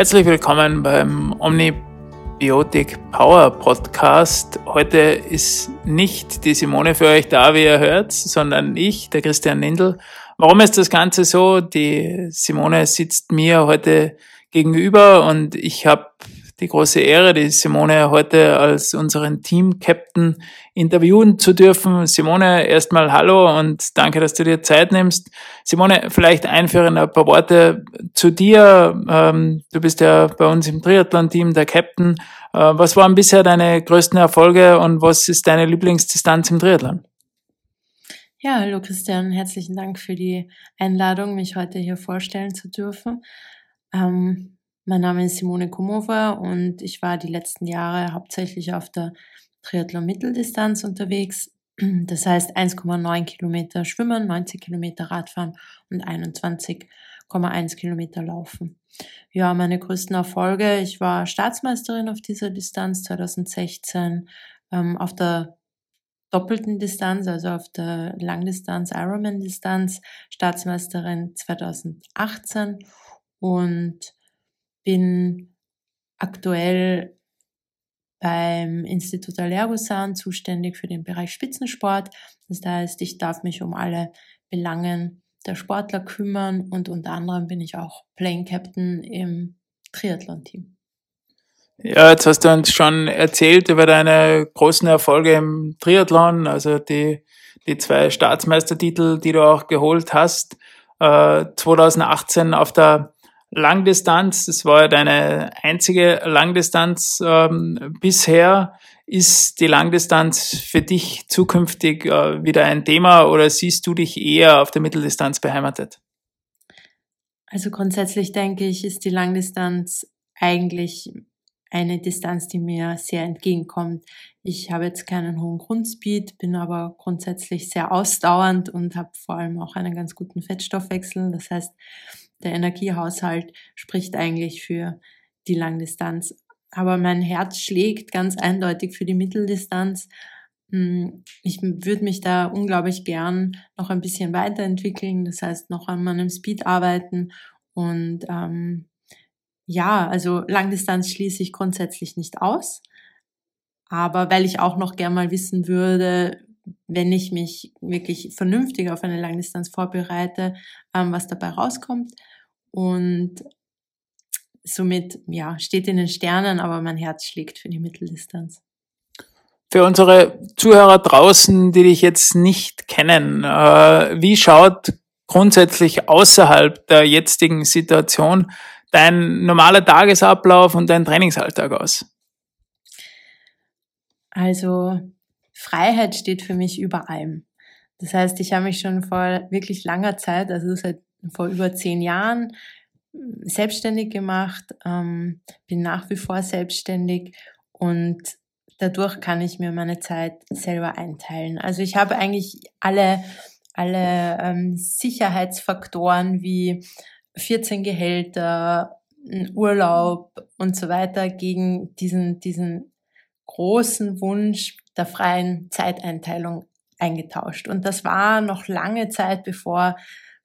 Herzlich willkommen beim Omnibiotic Power Podcast. Heute ist nicht die Simone für euch da, wie ihr hört, sondern ich, der Christian Nindl. Warum ist das Ganze so? Die Simone sitzt mir heute gegenüber und ich habe die große Ehre, die Simone heute als unseren Team-Captain interviewen zu dürfen. Simone, erstmal hallo und danke, dass du dir Zeit nimmst. Simone, vielleicht einführen ein paar Worte zu dir. Ähm, du bist ja bei uns im Triathlon-Team der Captain. Äh, was waren bisher deine größten Erfolge und was ist deine Lieblingsdistanz im Triathlon? Ja, hallo Christian, herzlichen Dank für die Einladung, mich heute hier vorstellen zu dürfen. Ähm, mein Name ist Simone Kumova und ich war die letzten Jahre hauptsächlich auf der Triathlon Mitteldistanz unterwegs. Das heißt 1,9 Kilometer Schwimmen, 90 Kilometer Radfahren und 21,1 Kilometer Laufen. Ja, meine größten Erfolge. Ich war Staatsmeisterin auf dieser Distanz 2016, ähm, auf der doppelten Distanz, also auf der Langdistanz, Ironman-Distanz, Staatsmeisterin 2018 und bin aktuell beim Institut Allergosan zuständig für den Bereich Spitzensport. Das heißt, ich darf mich um alle Belangen der Sportler kümmern und unter anderem bin ich auch Playing Captain im Triathlon-Team. Ja, jetzt hast du uns schon erzählt über deine großen Erfolge im Triathlon, also die, die zwei Staatsmeistertitel, die du auch geholt hast. Äh, 2018 auf der Langdistanz, das war ja deine einzige Langdistanz ähm, bisher. Ist die Langdistanz für dich zukünftig äh, wieder ein Thema oder siehst du dich eher auf der Mitteldistanz beheimatet? Also grundsätzlich denke ich, ist die Langdistanz eigentlich eine Distanz, die mir sehr entgegenkommt. Ich habe jetzt keinen hohen Grundspeed, bin aber grundsätzlich sehr ausdauernd und habe vor allem auch einen ganz guten Fettstoffwechsel. Das heißt, der Energiehaushalt spricht eigentlich für die Langdistanz. Aber mein Herz schlägt ganz eindeutig für die Mitteldistanz. Hm, ich würde mich da unglaublich gern noch ein bisschen weiterentwickeln, das heißt noch an meinem Speed arbeiten und ähm, ja, also Langdistanz schließe ich grundsätzlich nicht aus, aber weil ich auch noch gern mal wissen würde, wenn ich mich wirklich vernünftig auf eine Langdistanz vorbereite, ähm, was dabei rauskommt. Und somit, ja, steht in den Sternen, aber mein Herz schlägt für die Mitteldistanz. Für unsere Zuhörer draußen, die dich jetzt nicht kennen, äh, wie schaut grundsätzlich außerhalb der jetzigen Situation dein normaler Tagesablauf und dein Trainingsalltag aus? Also Freiheit steht für mich über allem. Das heißt, ich habe mich schon vor wirklich langer Zeit, also seit vor über zehn Jahren, selbstständig gemacht, ähm, bin nach wie vor selbstständig und dadurch kann ich mir meine Zeit selber einteilen. Also ich habe eigentlich alle, alle ähm, Sicherheitsfaktoren wie 14 Gehälter, Urlaub und so weiter gegen diesen, diesen großen Wunsch der freien Zeiteinteilung eingetauscht. Und das war noch lange Zeit, bevor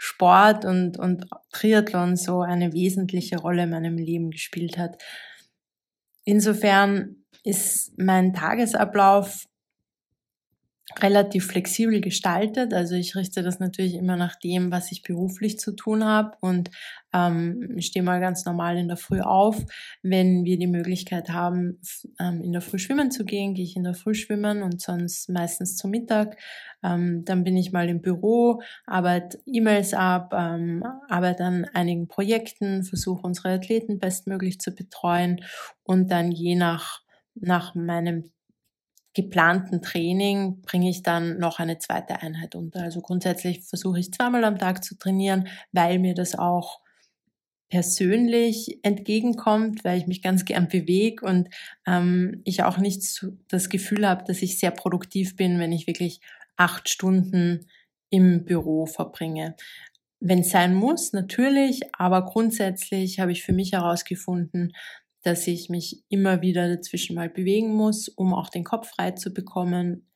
Sport und, und Triathlon so eine wesentliche Rolle in meinem Leben gespielt hat. Insofern ist mein Tagesablauf relativ flexibel gestaltet. Also ich richte das natürlich immer nach dem, was ich beruflich zu tun habe und ähm, stehe mal ganz normal in der Früh auf. Wenn wir die Möglichkeit haben, ähm, in der Früh schwimmen zu gehen, gehe ich in der Früh schwimmen und sonst meistens zum Mittag. Ähm, dann bin ich mal im Büro, arbeite E-Mails ab, ähm, arbeite an einigen Projekten, versuche unsere Athleten bestmöglich zu betreuen und dann je nach nach meinem geplanten Training bringe ich dann noch eine zweite Einheit unter. Also grundsätzlich versuche ich zweimal am Tag zu trainieren, weil mir das auch persönlich entgegenkommt, weil ich mich ganz gern bewege und ähm, ich auch nicht so das Gefühl habe, dass ich sehr produktiv bin, wenn ich wirklich acht Stunden im Büro verbringe. Wenn es sein muss, natürlich, aber grundsätzlich habe ich für mich herausgefunden, dass ich mich immer wieder dazwischen mal bewegen muss, um auch den Kopf frei zu bekommen,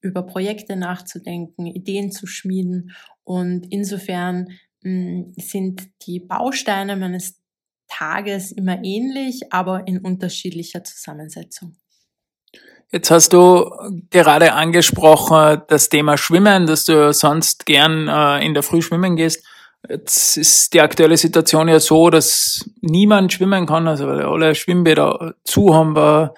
über Projekte nachzudenken, Ideen zu schmieden. Und insofern mh, hm, sind die Bausteine meines Tages immer ähnlich, aber in unterschiedlicher Zusammensetzung. Jetzt hast du gerade angesprochen das Thema Schwimmen, dass du sonst gern äh, in der Früh schwimmen gehst. Jetzt ist die aktuelle Situation ja so, dass niemand schwimmen kann, also weil alle Schwimmbäder zu haben. Aber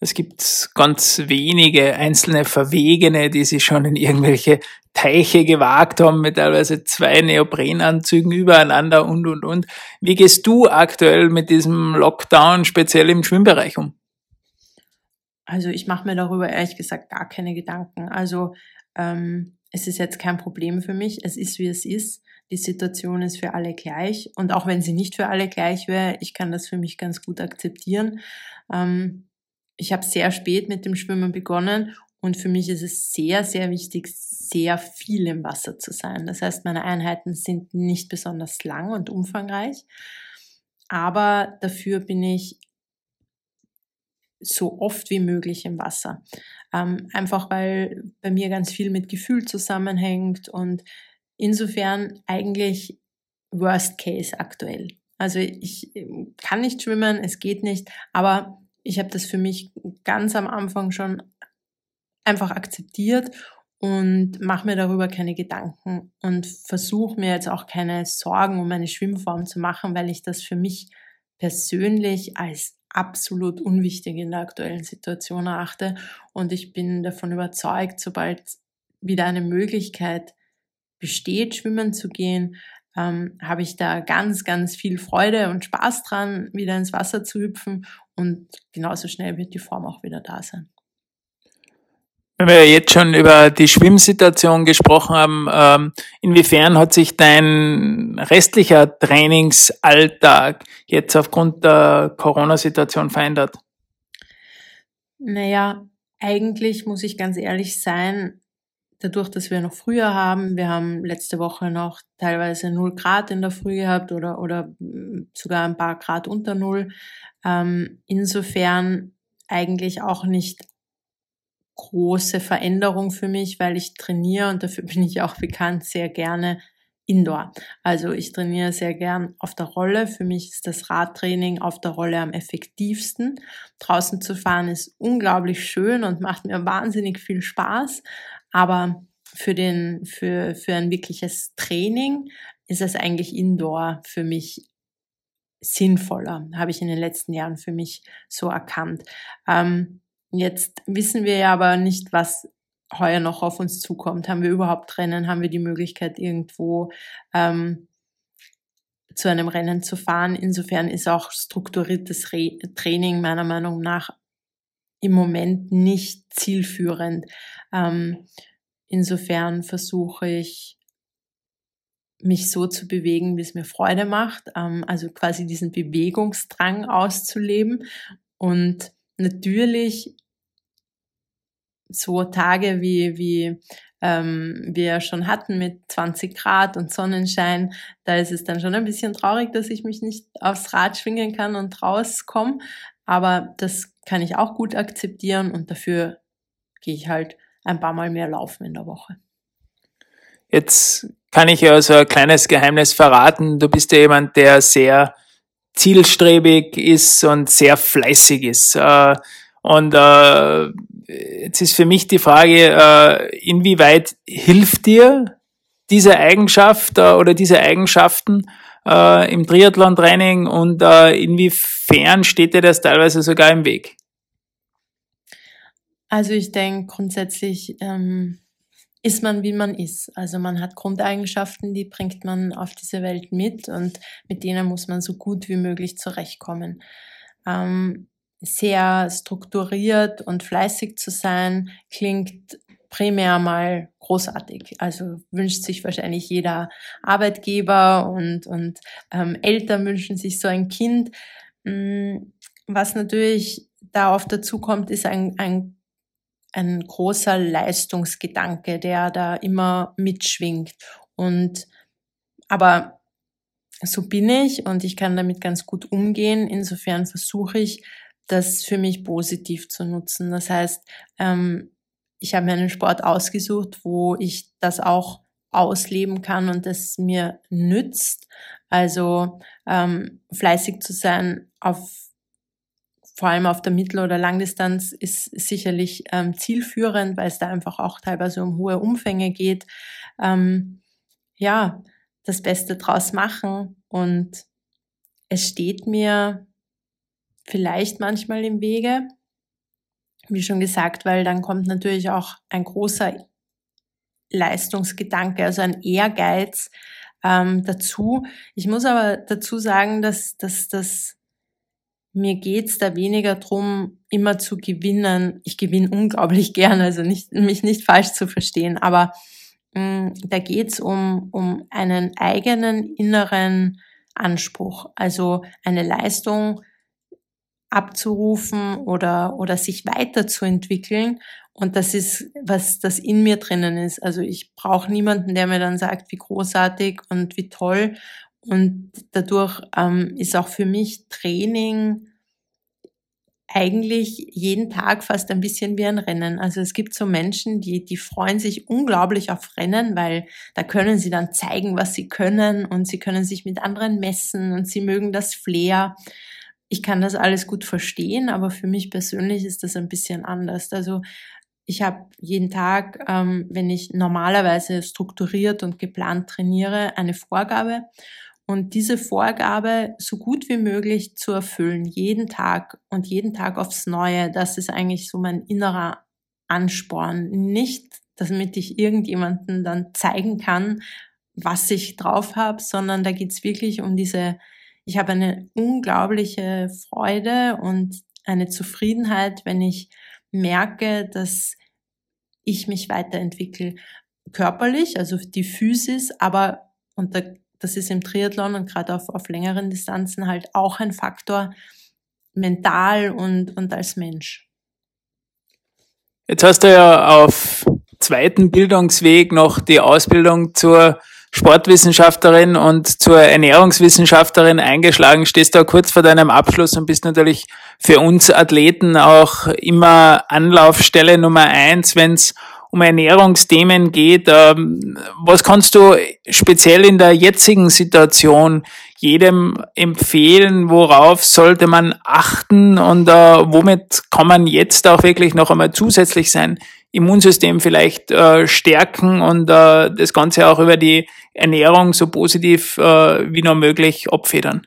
es gibt ganz wenige einzelne Verwegene, die sich schon in irgendwelche Teiche gewagt haben mit teilweise zwei Neoprenanzügen übereinander und, und, und. Wie gehst du aktuell mit diesem Lockdown speziell im Schwimmbereich um? Also ich mache mir darüber ehrlich gesagt gar keine Gedanken. Also ähm, es ist jetzt kein Problem für mich. Es ist, wie es ist. Die Situation ist für alle gleich. Und auch wenn sie nicht für alle gleich wäre, ich kann das für mich ganz gut akzeptieren. Ähm, ich habe sehr spät mit dem Schwimmen begonnen und für mich ist es sehr, sehr wichtig, sehr viel im Wasser zu sein. Das heißt, meine Einheiten sind nicht besonders lang und umfangreich, aber dafür bin ich so oft wie möglich im Wasser. Ähm, einfach weil bei mir ganz viel mit Gefühl zusammenhängt und insofern eigentlich Worst Case aktuell. Also ich ähm, kann nicht schwimmen, es geht nicht, aber ich habe das für mich ganz am Anfang schon einfach akzeptiert und mache mir darüber keine Gedanken und versuche mir jetzt auch keine Sorgen um meine Schwimmform zu machen, weil ich das für mich persönlich als absolut unwichtig in der aktuellen Situation erachte. Und ich bin davon überzeugt, sobald wieder eine Möglichkeit besteht, schwimmen zu gehen, ähm, habe ich da ganz, ganz viel Freude und Spaß dran, wieder ins Wasser zu hüpfen. Und genauso schnell wird die Form auch wieder da sein. Wenn wir jetzt schon über die Schwimmsituation gesprochen haben, ähm, inwiefern hat sich dein restlicher Trainingsalltag jetzt aufgrund der Corona-Situation verändert? Naja, eigentlich muss ich ganz ehrlich sein, dadurch, dass wir noch früher haben, wir haben letzte Woche noch teilweise 0 Grad in der Früh gehabt oder, oder sogar ein paar Grad unter Null. Ähm, insofern eigentlich auch nicht große Veränderung für mich, weil ich trainiere und dafür bin ich auch bekannt sehr gerne Indoor. Also ich trainiere sehr gern auf der Rolle. Für mich ist das Radtraining auf der Rolle am effektivsten. Draußen zu fahren ist unglaublich schön und macht mir wahnsinnig viel Spaß. Aber für den, für, für ein wirkliches Training ist es eigentlich Indoor für mich sinnvoller, habe ich in den letzten Jahren für mich so erkannt. Ähm, Jetzt wissen wir ja aber nicht, was heuer noch auf uns zukommt. Haben wir überhaupt Rennen? Haben wir die Möglichkeit, irgendwo ähm, zu einem Rennen zu fahren? Insofern ist auch strukturiertes Re Training meiner Meinung nach im Moment nicht zielführend. Ähm, insofern versuche ich, mich so zu bewegen, wie es mir Freude macht, ähm, also quasi diesen Bewegungsdrang auszuleben und natürlich so Tage wie, wie ähm, wir schon hatten mit 20 Grad und Sonnenschein, da ist es dann schon ein bisschen traurig, dass ich mich nicht aufs Rad schwingen kann und rauskomme. Aber das kann ich auch gut akzeptieren und dafür gehe ich halt ein paar Mal mehr laufen in der Woche. Jetzt kann ich ja so ein kleines Geheimnis verraten. Du bist ja jemand, der sehr zielstrebig ist und sehr fleißig ist. Äh, und äh, jetzt ist für mich die Frage, äh, inwieweit hilft dir diese Eigenschaft oder diese Eigenschaften äh, im Triathlon-Training und äh, inwiefern steht dir das teilweise sogar im Weg? Also ich denke grundsätzlich ähm, ist man, wie man ist. Also man hat Grundeigenschaften, die bringt man auf diese Welt mit und mit denen muss man so gut wie möglich zurechtkommen. Ähm, sehr strukturiert und fleißig zu sein, klingt primär mal großartig. Also wünscht sich wahrscheinlich jeder Arbeitgeber und, und ähm, Eltern wünschen sich so ein Kind. Mm, was natürlich da oft dazu kommt, ist ein, ein, ein großer Leistungsgedanke, der da immer mitschwingt. Und aber so bin ich und ich kann damit ganz gut umgehen. Insofern versuche ich, das für mich positiv zu nutzen. Das heißt, ähm, ich habe mir einen Sport ausgesucht, wo ich das auch ausleben kann und das mir nützt. Also ähm, fleißig zu sein auf vor allem auf der Mittel- oder Langdistanz ist sicherlich ähm, zielführend, weil es da einfach auch teilweise um hohe Umfänge geht. Ähm, ja, das Beste draus machen und es steht mir vielleicht manchmal im Wege, wie schon gesagt, weil dann kommt natürlich auch ein großer Leistungsgedanke, also ein Ehrgeiz ähm, dazu. Ich muss aber dazu sagen, dass, dass das mir geht's da weniger drum, immer zu gewinnen. Ich gewinne unglaublich gern, also nicht, mich nicht falsch zu verstehen, aber mh, mm, da geht's um, um einen eigenen inneren Anspruch, also eine Leistung abzurufen oder, oder sich weiterzuentwickeln. Und das ist, was das in mir drinnen ist. Also ich brauche niemanden, der mir dann sagt, wie großartig und wie toll und dadurch ähm, ist auch für mich Training eigentlich jeden Tag fast ein bisschen wie ein Rennen. Also es gibt so Menschen, die, die freuen sich unglaublich auf Rennen, weil da können sie dann zeigen, was sie können und sie können sich mit anderen messen und sie mögen das Flair. Ich kann das alles gut verstehen, aber für mich persönlich ist das ein bisschen anders. Also ich habe jeden Tag, ähm, wenn ich normalerweise strukturiert und geplant trainiere, eine Vorgabe und diese Vorgabe so gut wie möglich zu erfüllen, jeden Tag und jeden Tag aufs Neue, das ist eigentlich so mein innerer Ansporn. Nicht, damit ich irgendjemanden dann zeigen kann, was ich drauf habe, sondern da geht's wirklich um diese, ich habe eine unglaubliche Freude und eine Zufriedenheit, wenn ich merke, dass ich mich weiterentwickle. Körperlich, also die Physis, aber und da das ist im Triathlon und gerade auf, auf längeren Distanzen halt auch ein Faktor, mental und, und als Mensch. Jetzt hast du ja auf zweiten Bildungsweg noch die Ausbildung zur Sportwissenschaftlerin und zur Ernährungswissenschaftlerin eingeschlagen, stehst da kurz vor deinem Abschluss und bist natürlich für uns Athleten auch immer Anlaufstelle Nummer eins, wenn es um Ernährungsthemen geht. Ähm, was kannst du speziell in der jetzigen Situation jedem empfehlen? Worauf sollte man achten und äh, womit kann man jetzt auch wirklich noch einmal zusätzlich sein Immunsystem vielleicht äh, stärken und äh, das Ganze auch über die Ernährung so positiv wie nur möglich abfedern?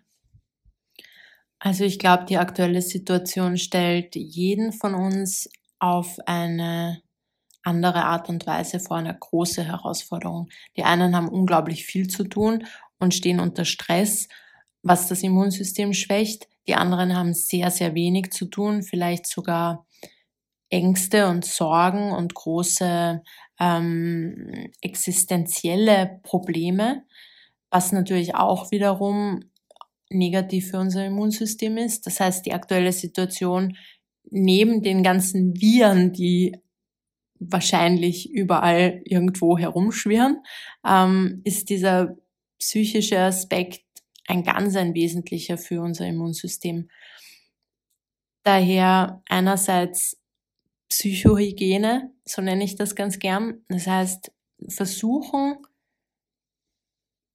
Also ich glaube, die aktuelle Situation stellt jeden von uns auf eine andere Art und Weise vor eine große Herausforderung. Die einen haben unglaublich viel zu tun und stehen unter Stress, was das Immunsystem schwächt. Die anderen haben sehr, sehr wenig zu tun, vielleicht sogar Ängste und Sorgen und große ähm, existenzielle Probleme, was natürlich auch wiederum negativ für unser Immunsystem ist. Das heißt, die aktuelle Situation neben den ganzen Viren, die wahrscheinlich überall irgendwo herumschwirren, ähm, ist dieser psychische Aspekt ein ganz ein wesentlicher für unser Immunsystem. Daher einerseits Psychohygiene, so nenne ich das ganz gern. Das heißt, versuchen,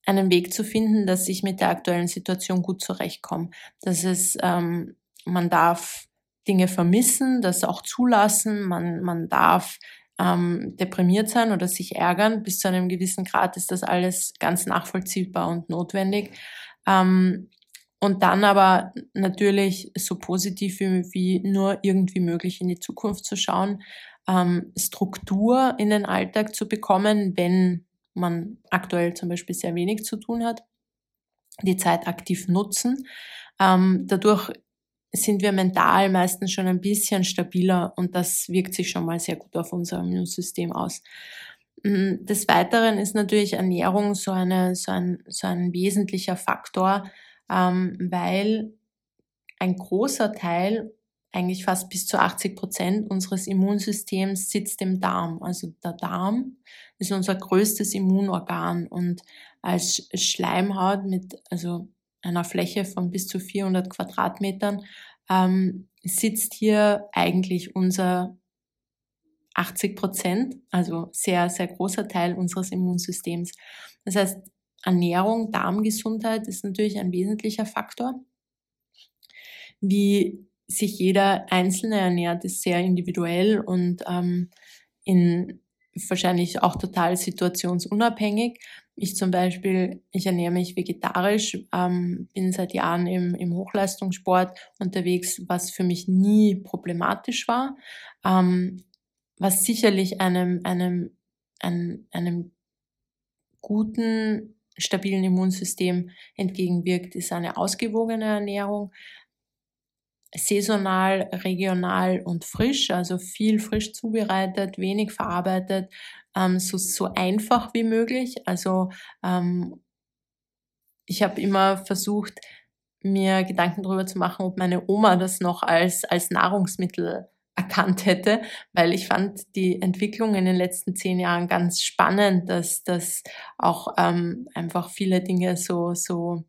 einen Weg zu finden, dass ich mit der aktuellen Situation gut zurechtkomme. Das ist, ähm, man darf Dinge vermissen, das auch zulassen. Man, man darf ähm, deprimiert sein oder sich ärgern. Bis zu einem gewissen Grad ist das alles ganz nachvollziehbar und notwendig. Ähm, und dann aber natürlich so positiv wie, wie, nur irgendwie möglich in die Zukunft zu schauen, ähm, Struktur in den Alltag zu bekommen, wenn man aktuell zum Beispiel sehr wenig zu tun hat, die Zeit aktiv nutzen. Ähm, dadurch sind wir mental meistens schon ein bisschen stabiler und das wirkt sich schon mal sehr gut auf unser Immunsystem aus. Mm, des Weiteren ist natürlich Ernährung so, eine, so, ein, so ein wesentlicher Faktor, weil ein großer Teil, eigentlich fast bis zu 80 Prozent unseres Immunsystems sitzt im Darm. Also der Darm ist unser größtes Immunorgan und als Schleimhaut mit, also einer Fläche von bis zu 400 Quadratmetern ähm, sitzt hier eigentlich unser 80 Prozent, also sehr, sehr großer Teil unseres Immunsystems. Das heißt, Ernährung, Darmgesundheit ist natürlich ein wesentlicher Faktor. Wie sich jeder Einzelne ernährt, ist sehr individuell und ähm, in wahrscheinlich auch total situationsunabhängig. Ich zum Beispiel, ich ernähre mich vegetarisch, ähm, bin seit Jahren im, im Hochleistungssport unterwegs, was für mich nie problematisch war, ähm, was sicherlich einem, einem, einem, einem guten, stabilen Immunsystem entgegenwirkt, ist eine ausgewogene Ernährung, saisonal, regional und frisch, also viel frisch zubereitet, wenig verarbeitet, ähm, so, so einfach wie möglich. Also ähm, ich habe immer versucht, mir Gedanken darüber zu machen, ob meine Oma das noch als, als Nahrungsmittel erkannt hätte, weil ich fand die Entwicklung in den letzten zehn Jahren ganz spannend, dass, dass auch ähm, einfach viele Dinge so, so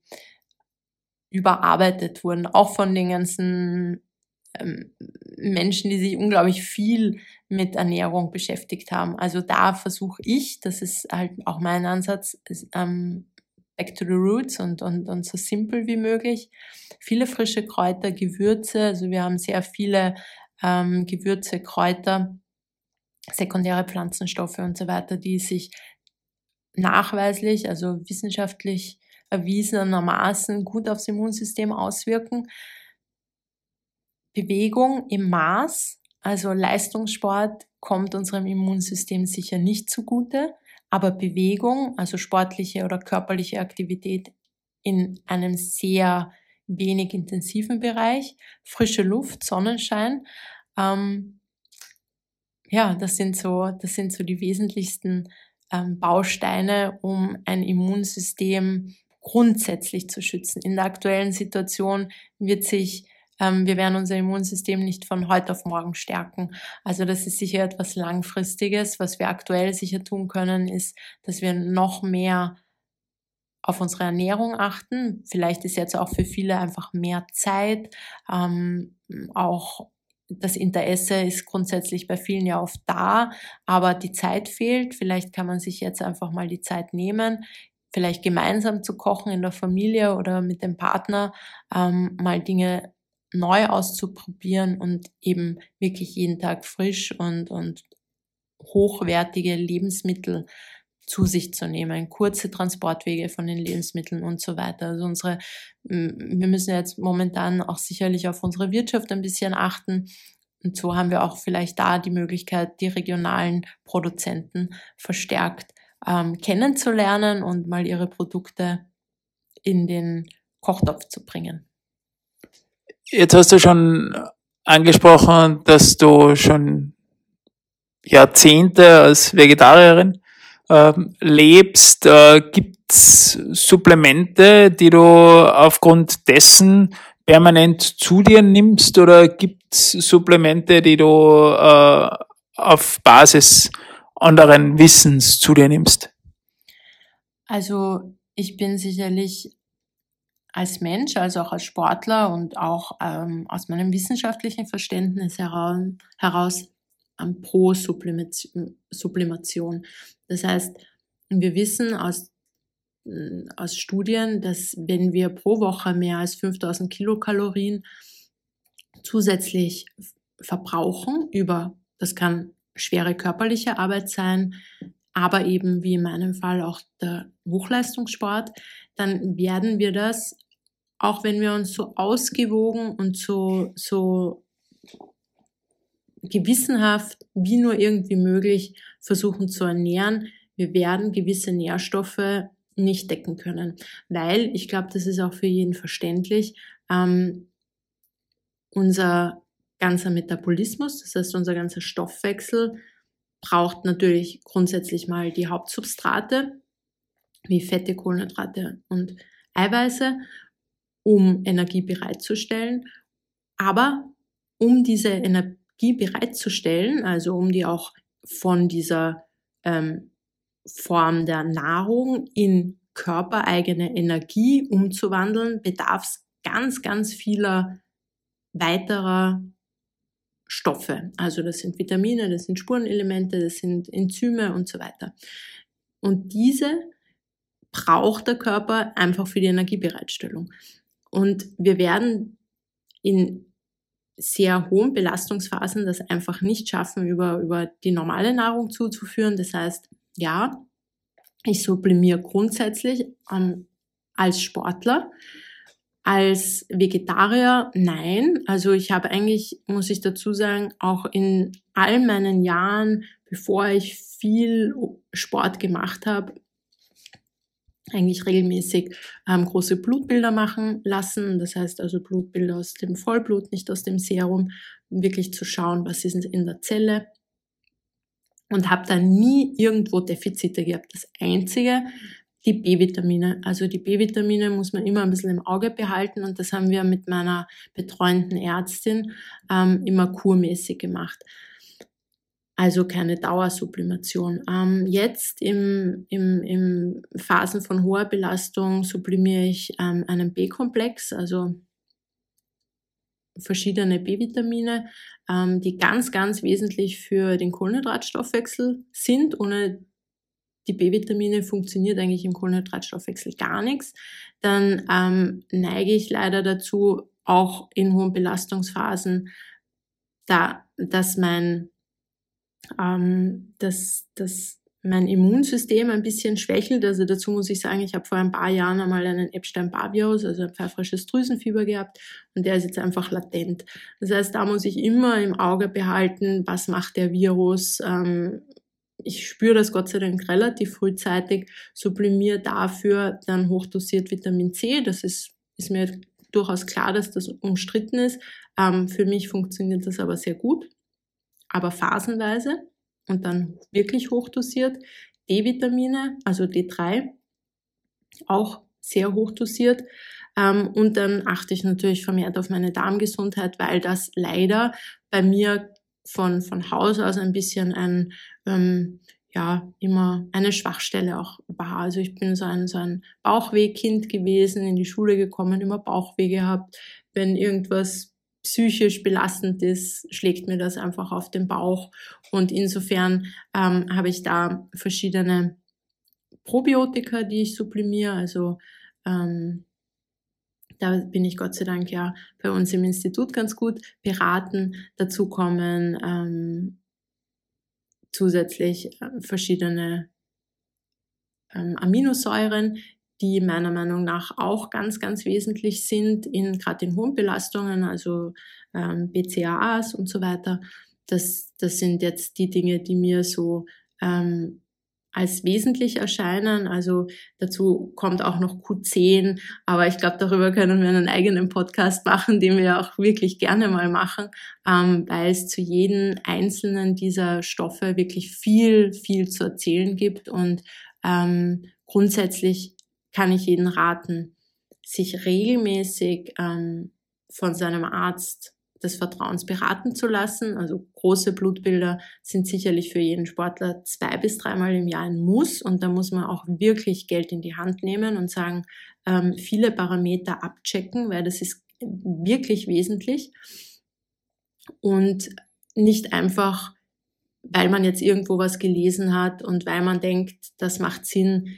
überarbeitet wurden, auch von den ganzen ähm, Menschen, die sich unglaublich viel mit Ernährung beschäftigt haben. Also da versuche ich, das ist halt auch mein Ansatz, ähm, back to the roots und, und, und so simpel wie möglich. Viele frische Kräuter, Gewürze, also wir haben sehr viele ähm, Gewürze, Kräuter, sekundäre Pflanzenstoffe und so weiter, die sich nachweislich, also wissenschaftlich erwiesenermaßen gut aufs Immunsystem auswirken. Bewegung im Maß, also Leistungssport, kommt unserem Immunsystem sicher nicht zugute, aber Bewegung, also sportliche oder körperliche Aktivität in einem sehr wenig intensiven Bereich, frische Luft, Sonnenschein, ähm, ja, das sind so, das sind so die wesentlichsten ähm, Bausteine, um ein Immunsystem grundsätzlich zu schützen. In der aktuellen Situation wird sich ähm, wir werden unser Immunsystem nicht von heute auf morgen stärken. Also das ist sicher etwas Langfristiges. Was wir aktuell sicher tun können, ist, dass wir noch mehr auf unsere Ernährung achten. Vielleicht ist jetzt auch für viele einfach mehr Zeit. Ähm, auch das Interesse ist grundsätzlich bei vielen ja oft da, aber die Zeit fehlt. Vielleicht kann man sich jetzt einfach mal die Zeit nehmen, vielleicht gemeinsam zu kochen in der Familie oder mit dem Partner, ähm, mal Dinge neu auszuprobieren und eben wirklich jeden Tag frisch und, und hochwertige Lebensmittel zu sich zu nehmen, kurze Transportwege von den Lebensmitteln und so weiter. Also unsere, wir müssen jetzt momentan auch sicherlich auf unsere Wirtschaft ein bisschen achten. Und so haben wir auch vielleicht da die Möglichkeit, die regionalen Produzenten verstärkt ähm, kennenzulernen und mal ihre Produkte in den Kochtopf zu bringen. Jetzt hast du schon angesprochen, dass du schon Jahrzehnte als Vegetarierin ähm, lebst. Äh, Gibt es Supplemente, die du aufgrund dessen permanent zu dir nimmst oder gibt es Supplemente, die du äh, auf Basis anderen Wissens zu dir nimmst? Also ich bin sicherlich als Mensch, also auch als Sportler und auch ähm, aus meinem wissenschaftlichen Verständnis heraus, heraus ähm, pro Sublimation. Das heißt, wir wissen aus, äh, aus Studien, dass wenn wir pro Woche mehr als 5000 Kilokalorien zusätzlich verbrauchen über, das kann schwere körperliche Arbeit sein, aber eben wie in meinem Fall auch der Hochleistungssport, dann werden wir das, auch wenn wir uns so ausgewogen und so, so gewissenhaft wie nur irgendwie möglich versuchen zu ernähren, wir werden gewisse Nährstoffe nicht decken können. Weil, ich glaube, das ist auch für jeden verständlich, ähm, unser ganzer Metabolismus, das heißt unser ganzer Stoffwechsel, braucht natürlich grundsätzlich mal die Hauptsubstrate, wie Fette, Kohlenhydrate und Eiweiße, um Energie bereitzustellen. Aber um diese Energie bereitzustellen, also um die auch von dieser ähm, Form der Nahrung in körpereigene Energie umzuwandeln, bedarf es ganz, ganz vieler weiterer Stoffe. Also das sind Vitamine, das sind Spurenelemente, das sind Enzyme und so weiter. Und diese braucht der Körper einfach für die Energiebereitstellung. Und wir werden in sehr hohen Belastungsphasen das einfach nicht schaffen, über, über die normale Nahrung zuzuführen. Das heißt, ja, ich sublimiere grundsätzlich ähm, als Sportler. Als Vegetarier nein. Also ich habe eigentlich, muss ich dazu sagen, auch in all meinen Jahren, bevor ich viel Sport gemacht habe, eigentlich regelmäßig ähm, große Blutbilder machen lassen. Das heißt also Blutbilder aus dem Vollblut, nicht aus dem Serum, um wirklich zu schauen, was ist in der Zelle. Und habe da nie irgendwo Defizite gehabt. Das Einzige, die B-Vitamine. Also die B-Vitamine muss man immer ein bisschen im Auge behalten und das haben wir mit meiner betreuenden Ärztin ähm, immer kurmäßig gemacht also keine Dauersublimation. Ähm, jetzt im, im, im Phasen von hoher Belastung sublimiere ich ähm, einen B-Komplex, also verschiedene B-Vitamine, ähm, die ganz, ganz wesentlich für den Kohlenhydratstoffwechsel sind. Ohne die B-Vitamine funktioniert eigentlich im Kohlenhydratstoffwechsel gar nichts. Dann ähm, neige ich leider dazu, auch in hohen Belastungsphasen, da, dass mein ähm, dass, dass mein Immunsystem ein bisschen schwächelt. Also dazu muss ich sagen, ich habe vor ein paar Jahren einmal einen Epstein-Barr-Virus, also ein pfeiferisches Drüsenfieber gehabt und der ist jetzt einfach latent. Das heißt, da muss ich immer im Auge behalten, was macht der Virus. Ähm, ich spüre das Gott sei Dank relativ frühzeitig, sublimiere dafür dann hochdosiert Vitamin C. Das ist, ist mir durchaus klar, dass das umstritten ist. Ähm, für mich funktioniert das aber sehr gut aber phasenweise und dann wirklich hochdosiert. D-Vitamine, also D3, auch sehr hochdosiert. Ähm, und dann achte ich natürlich vermehrt auf meine Darmgesundheit, weil das leider bei mir von, von Haus aus ein bisschen ein, ähm, ja, immer eine Schwachstelle auch war. Also ich bin so ein, so ein Bauchwehkind gewesen, in die Schule gekommen, immer Bauchweh gehabt. Wenn irgendwas psychisch belastend ist, schlägt mir das einfach auf den Bauch. Und insofern ähm, habe ich da verschiedene Probiotika, die ich sublimiere. Also ähm, da bin ich Gott sei Dank ja bei uns im Institut ganz gut beraten. Dazu kommen ähm, zusätzlich äh, verschiedene ähm, Aminosäuren, die meiner Meinung nach auch ganz, ganz wesentlich sind, in gerade in hohen Belastungen, also ähm, BCAAs und so weiter. Das, das sind jetzt die Dinge, die mir so ähm, als wesentlich erscheinen. Also dazu kommt auch noch Q10, aber ich glaube, darüber können wir einen eigenen Podcast machen, den wir auch wirklich gerne mal machen, ähm, weil es zu jedem einzelnen dieser Stoffe wirklich viel, viel zu erzählen gibt und ähm, grundsätzlich kann ich jeden raten, sich regelmäßig ähm, von seinem Arzt des Vertrauens beraten zu lassen. Also große Blutbilder sind sicherlich für jeden Sportler zwei bis dreimal im Jahr ein Muss und da muss man auch wirklich Geld in die Hand nehmen und sagen, ähm, viele Parameter abchecken, weil das ist wirklich wesentlich und nicht einfach, weil man jetzt irgendwo was gelesen hat und weil man denkt, das macht Sinn,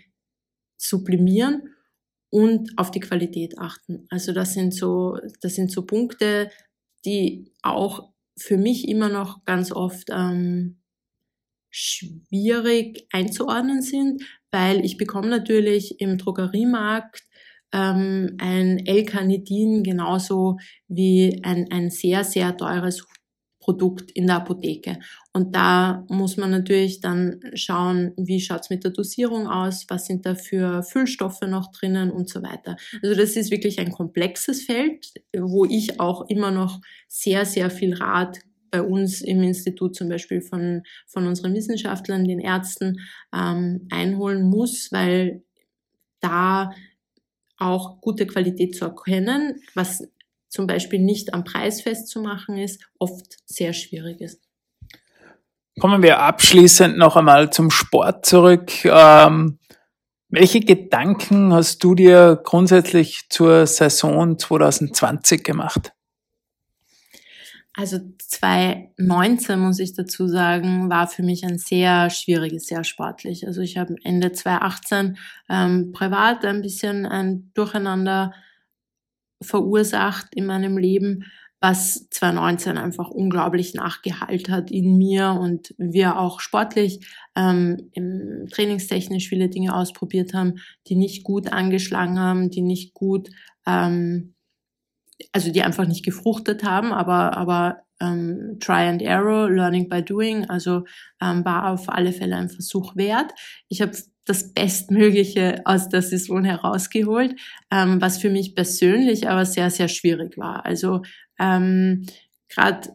sublimieren und auf die Qualität achten. Also das sind so, das sind so Punkte, die auch für mich immer noch ganz oft ähm, schwierig einzuordnen sind, weil ich bekomme natürlich im Drogeriemarkt ähm, ein L-Carnitin genauso wie ein, ein sehr, sehr teures Produkt in der Apotheke. Und da muss man natürlich dann schauen, wie schaut's mit der Dosierung aus, was sind da für Füllstoffe noch drinnen und so weiter. Also das ist wirklich ein komplexes Feld, wo ich auch immer noch sehr, sehr viel Rat bei uns im Institut zum Beispiel von, von unseren Wissenschaftlern, den Ärzten ähm, einholen muss, weil da auch gute Qualität zu erkennen, was zum Beispiel nicht am Preis festzumachen ist, oft sehr schwierig ist. Kommen wir abschließend noch einmal zum Sport zurück. Ähm, welche Gedanken hast du dir grundsätzlich zur Saison 2020 gemacht? Also 2019, muss ich dazu sagen, war für mich ein sehr schwieriges Jahr sportlich. Also ich habe Ende 2018 ähm, privat ein bisschen ein Durcheinander verursacht in meinem Leben, was 2019 einfach unglaublich nachgeheilt hat in mir und wir auch sportlich ähm, im trainingstechnisch viele Dinge ausprobiert haben, die nicht gut angeschlagen haben, die nicht gut ähm, also die einfach nicht gefruchtet haben, aber, aber ähm, Try and Error, Learning by Doing, also ähm, war auf alle Fälle ein Versuch wert. Ich habe das Bestmögliche aus der Saison herausgeholt, ähm, was für mich persönlich aber sehr, sehr schwierig war. Also ähm, gerade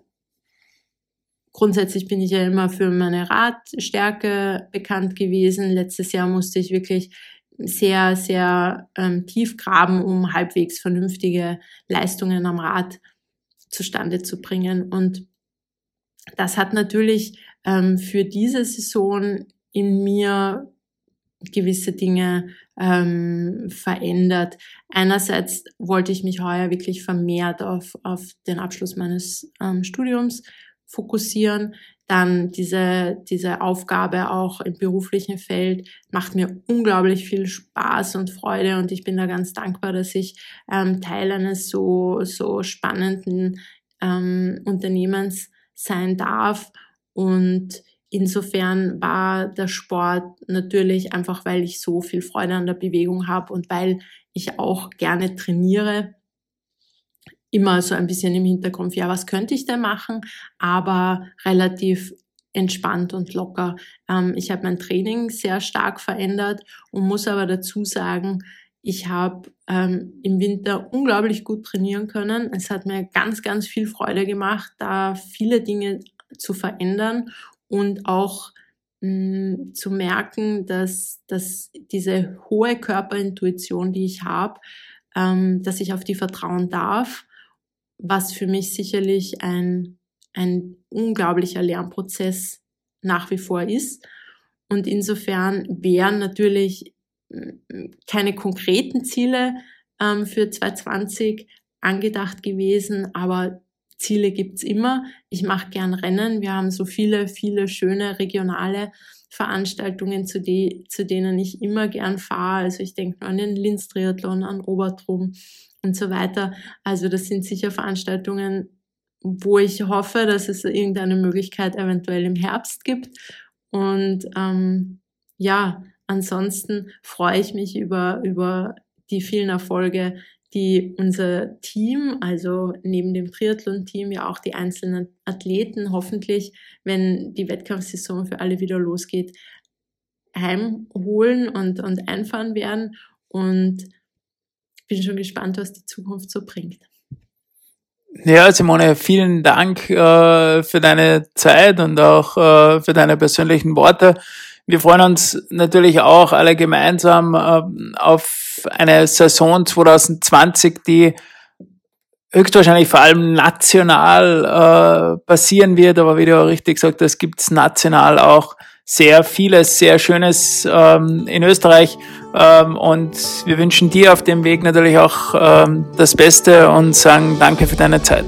grundsätzlich bin ich ja immer für meine Radstärke bekannt gewesen. Letztes Jahr musste ich wirklich sehr, sehr ähm, tief graben, um halbwegs vernünftige Leistungen am Rad zustande zu bringen. Und das hat natürlich ähm, für diese Saison in mir gewisse Dinge ähm, verändert. Einerseits wollte ich mich heuer wirklich vermehrt auf, auf den Abschluss meines ähm, Studiums fokussieren dann diese, diese Aufgabe auch im beruflichen Feld macht mir unglaublich viel Spaß und Freude und ich bin da ganz dankbar, dass ich ähm, Teil eines so, so spannenden ähm, Unternehmens sein darf und insofern war der Sport natürlich einfach, weil ich so viel Freude an der Bewegung habe und weil ich auch gerne trainiere, immer so ein bisschen im Hinterkopf, ja, was könnte ich denn machen, aber relativ entspannt und locker. Ähm, ich habe mein Training sehr stark verändert und muss aber dazu sagen, ich habe ähm, im Winter unglaublich gut trainieren können. Es hat mir ganz, ganz viel Freude gemacht, da viele Dinge zu verändern und auch mh, mm, zu merken, dass, dass diese hohe Körperintuition, die ich habe, ähm, dass ich auf die vertrauen darf was für mich sicherlich ein, ein unglaublicher Lernprozess nach wie vor ist. Und insofern wären natürlich mm, keine konkreten Ziele ähm, für 2020 angedacht gewesen, aber Ziele gibt's immer. Ich mache gern Rennen. Wir haben so viele, viele schöne regionale Veranstaltungen, zu, die, zu denen ich immer gern fahre. Also ich denke nur an den Linz Triathlon, an Obertrum, und so weiter. Also das sind sicher Veranstaltungen, wo ich hoffe, dass es irgendeine Möglichkeit eventuell im Herbst gibt. Und ähm, ja, ansonsten freue ich mich über, über die vielen Erfolge, die unser Team, also neben dem Triathlon-Team ja auch die einzelnen Athleten hoffentlich, wenn die Wettkampfsaison für alle wieder losgeht, heimholen und, und einfahren werden. Und bin schon gespannt, was die Zukunft so bringt. Ja, Simone, vielen Dank äh, für deine Zeit und auch äh, für deine persönlichen Worte. Wir freuen uns natürlich auch alle gemeinsam äh, auf eine Saison 2020, die höchstwahrscheinlich vor allem national äh, passieren wird, aber wie du auch richtig gesagt hast, gibt es national auch sehr vieles, sehr Schönes ähm, in Österreich. Ähm, und wir wünschen dir auf dem Weg natürlich auch ähm, das Beste und sagen danke für deine Zeit.